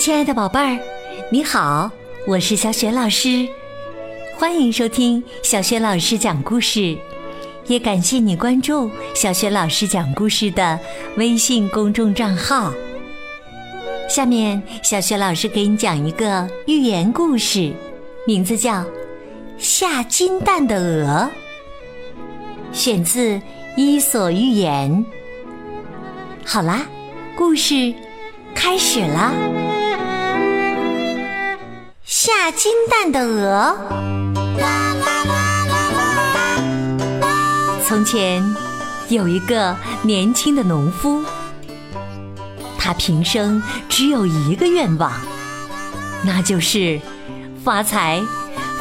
亲爱的宝贝儿，你好，我是小雪老师，欢迎收听小雪老师讲故事，也感谢你关注小雪老师讲故事的微信公众账号。下面，小雪老师给你讲一个寓言故事，名字叫《下金蛋的鹅》，选自《伊索寓言》。好啦，故事开始啦！下金蛋的鹅。从前有一个年轻的农夫，他平生只有一个愿望，那就是发财，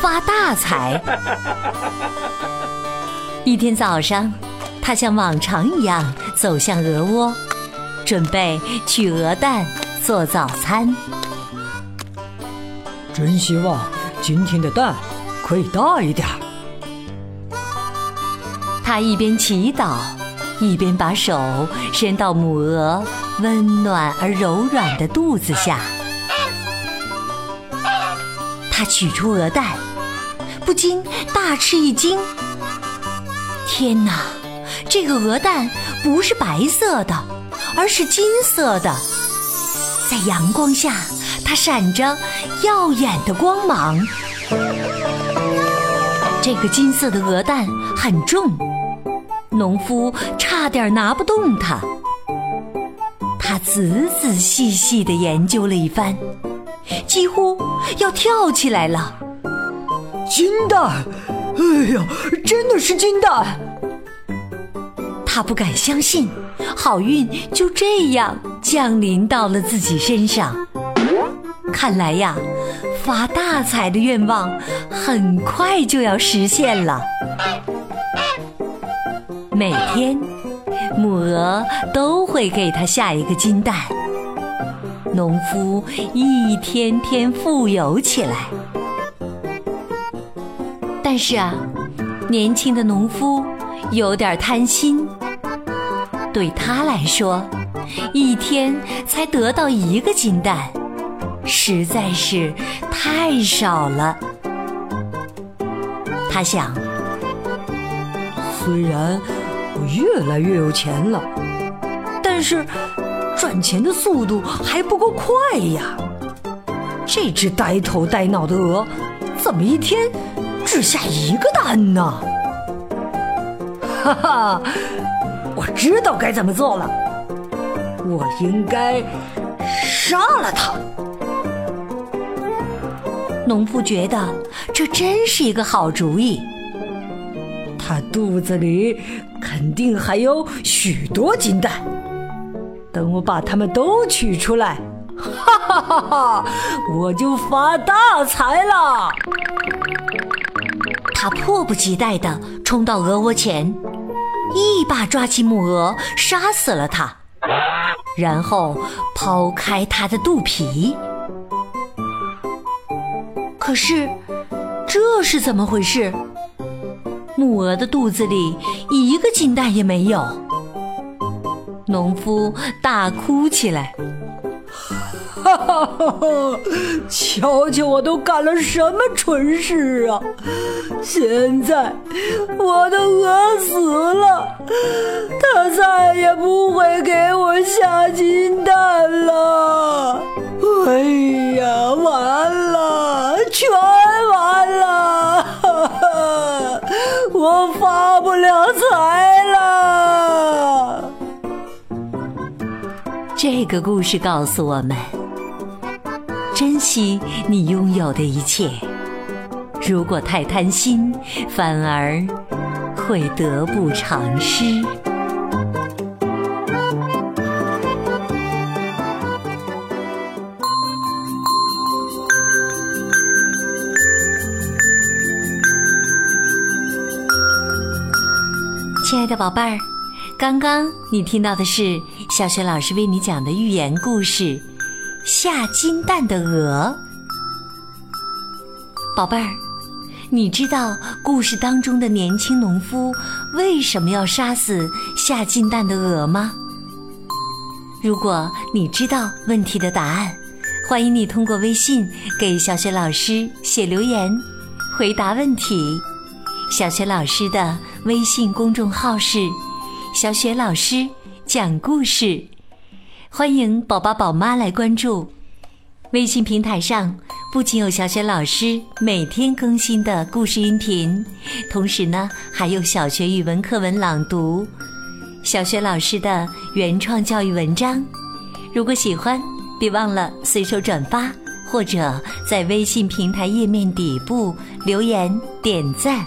发大财。一天早上，他像往常一样走向鹅窝。准备取鹅蛋做早餐。真希望今天的蛋可以大一点。他一边祈祷，一边把手伸到母鹅温暖而柔软的肚子下。他取出鹅蛋，不禁大吃一惊。天哪，这个鹅蛋不是白色的！而是金色的，在阳光下，它闪着耀眼的光芒。这个金色的鹅蛋很重，农夫差点拿不动它。他仔仔细细地研究了一番，几乎要跳起来了。金蛋！哎呀，真的是金蛋！他不敢相信。好运就这样降临到了自己身上。看来呀，发大财的愿望很快就要实现了。每天，母鹅都会给它下一个金蛋。农夫一天天富有起来。但是啊，年轻的农夫有点贪心。对他来说，一天才得到一个金蛋，实在是太少了。他想，虽然我越来越有钱了，但是赚钱的速度还不够快呀。这只呆头呆脑的鹅，怎么一天只下一个蛋呢？哈哈。我知道该怎么做了，我应该杀了他。农夫觉得这真是一个好主意。他肚子里肯定还有许多金蛋，等我把它们都取出来，哈哈哈哈，我就发大财了。他迫不及待地冲到鹅窝前。一把抓起母鹅，杀死了它，然后抛开它的肚皮。可是，这是怎么回事？母鹅的肚子里一个金蛋也没有。农夫大哭起来。哈哈哈！哈！瞧瞧，我都干了什么蠢事啊！现在我的鹅死了，它再也不会给我下金蛋了。哎呀，完了，全完了！哈哈，我发不了财了。这个故事告诉我们。珍惜你拥有的一切，如果太贪心，反而会得不偿失。亲爱的宝贝儿，刚刚你听到的是小雪老师为你讲的寓言故事。下金蛋的鹅，宝贝儿，你知道故事当中的年轻农夫为什么要杀死下金蛋的鹅吗？如果你知道问题的答案，欢迎你通过微信给小雪老师写留言，回答问题。小雪老师的微信公众号是“小雪老师讲故事”，欢迎宝宝宝妈来关注。微信平台上不仅有小雪老师每天更新的故事音频，同时呢还有小学语文课文朗读、小雪老师的原创教育文章。如果喜欢，别忘了随手转发，或者在微信平台页面底部留言点赞。